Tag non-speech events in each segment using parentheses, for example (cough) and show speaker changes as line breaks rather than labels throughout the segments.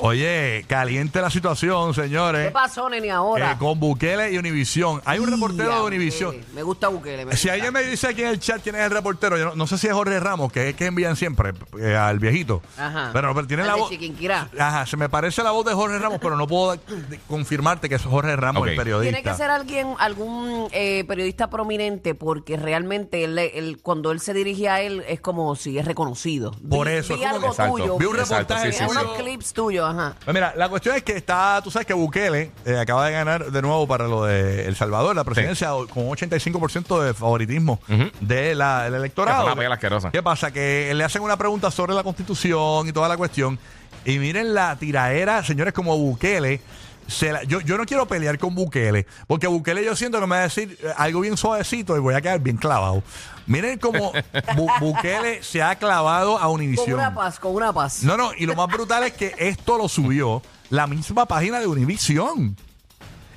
Oye, caliente la situación, señores.
¿Qué pasó, nene, ahora?
Eh, con Bukele y Univisión. Hay un reportero de Univisión.
Bukele. Me gusta Bukele. me
Si
gusta.
alguien me dice aquí en el chat quién es el reportero, yo no, no sé si es Jorge Ramos, que es que envían siempre eh, al viejito.
Ajá.
Pero, pero tiene
Al
la
de
voz.
Chiquinquirá.
Ajá, se me parece la voz de Jorge Ramos, pero no puedo de- confirmarte que es Jorge Ramos,
Ok.
el periodista.
Tiene que ser alguien, algún eh, periodista prominente, porque realmente él, él- cuando él se dirige a él es como si es reconocido.
Por
Vi-
eso,
vi
es como
algo
Exacto.
tuyo.
Vi un reportaje
sí, sí,
unos clips tuyos, ajá.
Pues mira, la cuestión es que está, tú sabes que Bukele eh, acaba de ganar de nuevo para lo de El Salvador, la presidencia, con 85% de favoritismo de la- del electorado.
una pela asquerosa.
¿Qué pasa? Que le hacen una pregunta sobre la constitución y toda la cuestión. Y miren la tiraera, señores, como Bukele. Se la- yo, yo no quiero pelear con Bukele, porque Bukele yo siento que me va a decir eh, algo bien suavecito y voy a quedar bien clavado. Miren cómo (laughs) Bu- Bukele se ha clavado a
Con
Univision.
una paz, con una paz.
No, no, y lo más brutal es que esto lo subió la misma página de Univision.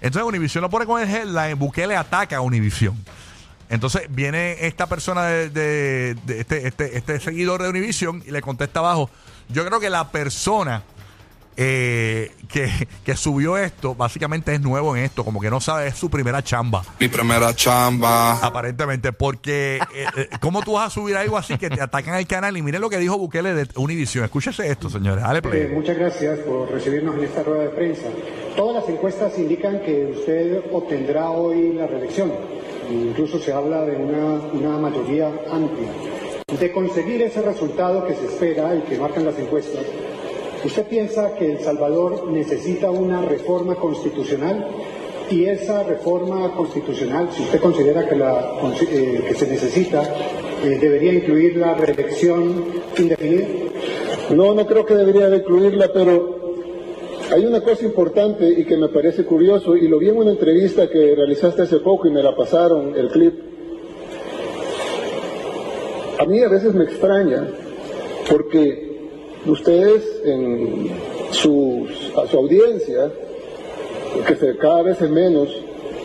Entonces Univision lo pone con el headline, Bukele ataca a Univision. Entonces viene esta persona de, de- de este, este, este seguidor de Univision y le contesta abajo, yo creo que la persona eh, que, (laughs) que subió esto básicamente es nuevo en esto, como que no sabe, es su primera chamba.
Mi primera chamba.
Aparentemente, porque eh, eh, ¿cómo tú vas a subir algo así que te atacan al canal? Y miren lo que dijo Bukele de Univision. Escúchese esto, señores. Dale
Eh, muchas gracias por recibirnos en esta rueda de prensa. Todas las encuestas indican que usted obtendrá hoy la reelección. Incluso se habla de una, una mayoría amplia. De conseguir ese resultado que se espera y que marcan las encuestas, ¿usted piensa que El Salvador necesita una reforma constitucional? Y esa reforma constitucional, si usted considera que, la, eh, que se necesita, eh, debería incluir la reelección indefinida?
No, no creo que debería de incluirla, pero hay una cosa importante y que me parece curioso, y lo vi en una entrevista que realizaste hace poco y me la pasaron, el clip. A mí a veces me extraña porque ustedes en a su audiencia, que se, cada vez es menos,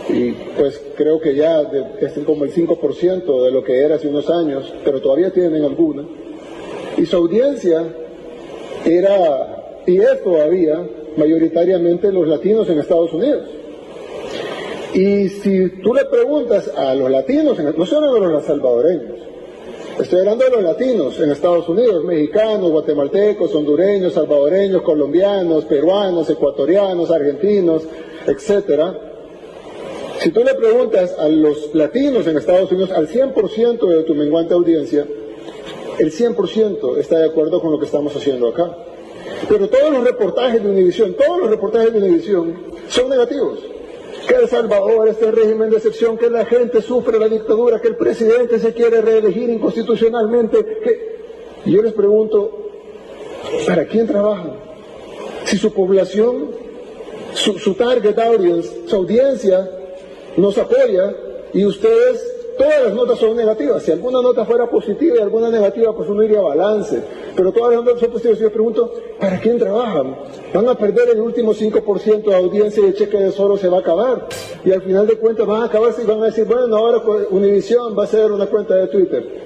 y pues creo que ya es como el 5% de lo que era hace unos años, pero todavía tienen alguna, y su audiencia era, y es todavía, mayoritariamente los latinos en Estados Unidos. Y si tú le preguntas a los latinos, no solo a los salvadoreños, estoy hablando de los latinos en Estados Unidos, mexicanos, guatemaltecos, hondureños, salvadoreños, colombianos, peruanos, ecuatorianos, argentinos, etcétera. Si tú le preguntas a los latinos en Estados Unidos, al 100% de tu menguante audiencia, el 100% está de acuerdo con lo que estamos haciendo acá. Pero todos los reportajes de Univisión, todos los reportajes de Univisión son negativos. Que El Salvador, este régimen de excepción, que la gente sufre la dictadura, que el presidente se quiere reelegir inconstitucionalmente. Que... Yo les pregunto, ¿para quién trabajan? Si su población, su, su target audience, su audiencia nos apoya y ustedes, todas las notas son negativas. Si alguna nota fuera positiva y alguna negativa, pues uno iría a balance. Pero notas son positivas. Y yo pregunto, ¿para quién trabajan? Van a perder el último 5% de audiencia y el cheque de Soros se va a acabar. Y al final de cuentas van a acabarse y van a decir, bueno, ahora Univision va a ser una cuenta de Twitter.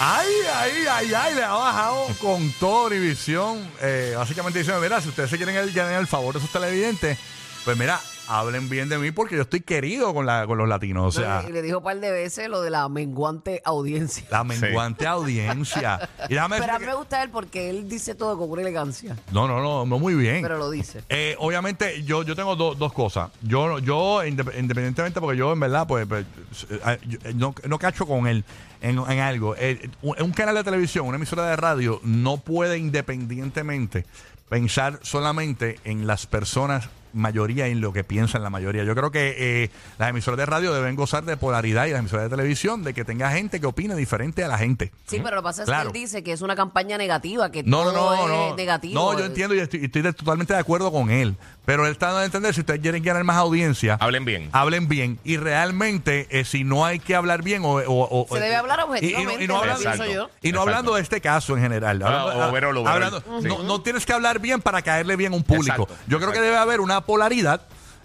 Ay, ay, ay, ay, le ha bajado con todo Univisión. Eh, básicamente diciendo, mira, si ustedes se quieren ganar el favor de sus televidentes, pues mira, hablen bien de mí porque yo estoy querido con, la, con los latinos. O sea,
y le dijo un par de veces lo de la menguante audiencia.
la menguante audiencia. (laughs) Y déjame
Pero a mí
decirte
me gusta él porque él dice todo con una elegancia.
que- no, no, no, no muy bien.
Pero lo dice.
Eh, obviamente, yo, yo tengo do- dos cosas. Yo, yo indep- independientemente, porque yo en verdad, pues, pues, eh, yo, eh, no, no cacho con él en, en algo. Eh, un, un canal de televisión, una emisora de radio, no puede independientemente pensar solamente en las personas mayoría y en lo que piensan la mayoría. Yo creo que eh, las emisoras de radio deben gozar de polaridad y las emisoras de televisión de que tenga gente que opine diferente a la gente.
Sí, pero lo que pasa es
Claro.
que él dice que es una campaña negativa, que
No, no,
todo
no,
es
no.
negativo.
No, yo entiendo y estoy, estoy de- totalmente de acuerdo con él. Pero él está dando a entender, si ustedes quieren ganar más audiencia,
Hablen bien.
hablen bien. Y realmente, eh, si no hay que hablar bien o... o- o-
Se debe hablar
y- y no-
objetivamente,
y no hablando-
pienso yo.
Y no
Exacto.
hablando de este caso en general.
Ah,
Hablando-
overall, overall.
hablando-
Sí.
no, no tienes que hablar bien para caerle bien a un público.
Exacto,
Yo creo que debe haber una polaridad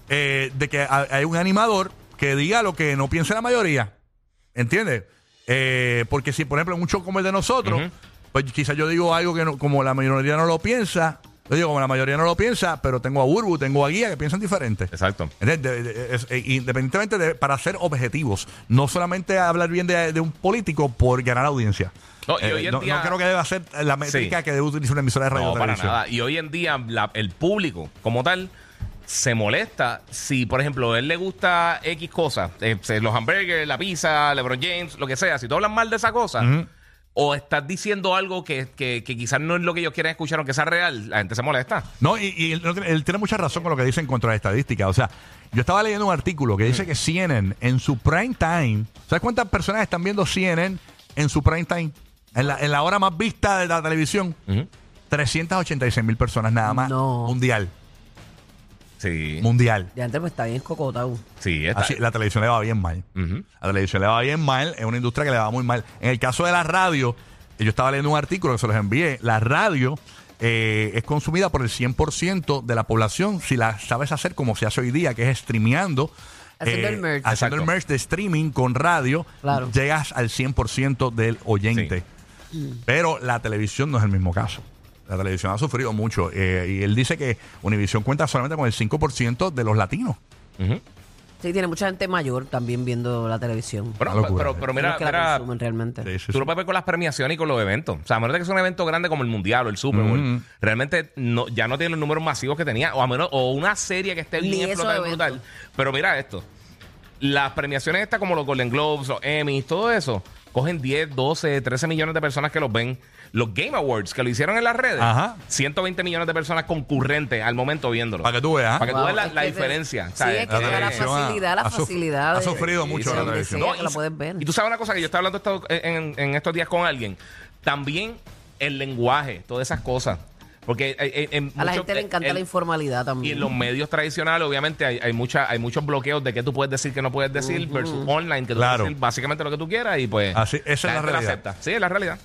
eh, de que ha- hay un animador que diga lo que no piensa la mayoría. ¿Entiendes? Eh, porque si, por ejemplo, en un show como el de nosotros, pues quizás yo digo algo que no- como la mayoría no lo piensa. Yo digo, como la mayoría no lo piensa, pero tengo a Burbu, tengo a Guía que piensan diferente.
Exacto.
Eh, independientemente de, para ser objetivos, no solamente hablar bien de, un político por ganar audiencia.
No, y
Eh,
hoy en
no,
día-
no creo que deba ser la métrica
Sí.
que debe utilizar una emisora de radio
No, para nada. Y hoy en día la- el público como tal se molesta si, por ejemplo, a él le gusta X cosas, eh, los hamburgers, la pizza, LeBron James, lo que sea. Si tú hablas mal de esa cosa o estás diciendo algo que, que- que quizás no es lo que ellos quieren escuchar, aunque sea real, la gente se molesta.
No, y, y él, tiene- él tiene mucha razón con lo que dice en contra de estadísticas. O sea, yo estaba leyendo un artículo que dice que CNN en su prime time, ¿sabes cuántas personas están viendo CNN en su prime time? En la, en la hora más vista de la televisión.
Ujú.
386 mil personas nada más.
No.
Mundial.
Sí,
Mundial.
De antes pues está bien cocotado.
sí, está.
Así, la televisión le va bien mal.
Ujú.
La televisión le va bien mal, es una industria que le va muy mal. En el caso de la radio, yo estaba leyendo un artículo que se los envié, la radio eh, es consumida por el 100% de la población si la sabes hacer como se hace hoy día, que es streameando.
Haciendo el merge.
Haciendo el
Exacto.
merge de streaming con radio,
Claro.
llegas al 100% del oyente. Pero la televisión no es el mismo caso. La televisión ha sufrido mucho. eh, y él dice que Univision cuenta solamente con el 5% de los latinos.
Sí, tiene mucha gente mayor también viendo la televisión.
Pero, pero mira,
que la
mira,
consumen realmente.
Sí, sí,
Tú lo puedes ver con las premiaciones y con los eventos. O sea, a menos de que sea un evento grande como el Mundial o el Super Bowl,
Ujú.
realmente no, ya no tiene los números masivos que tenía. O a menos, o una serie que esté bien explotada brutal. Pero mira esto. Las premiaciones estas como los Golden Globes, los Emmys, todo eso, cogen 10, 12, 13 millones de personas que los ven. Los Game Awards, que lo hicieron en las redes,
Ajá.
120 millones de personas concurrentes al momento viéndolo.
Para que tú veas.
Para que tú
Wow,
veas la, la diferencia.
Sí,
¿sabes?
es que
La
la, facilidad, la
ha
facilidad.
ha
de-
sufrido
de-
mucho la televisión.
No,
que
y-
la puedes ver.
Y tú sabes una cosa que yo estaba hablando esto- en, en estos días con alguien. También el lenguaje, todas esas cosas. Porque eh, eh, en
A la gente le encanta la informalidad
Y
también.
en los medios tradicionales, obviamente, hay, hay, mucha, hay muchos bloqueos de qué tú puedes decir, que no puedes decir, versus online, que tú
Claro.
puedes decir básicamente lo que tú quieras y pues.
Así- esa es la
gente lo
realidad.
acepta. Sí, es la realidad.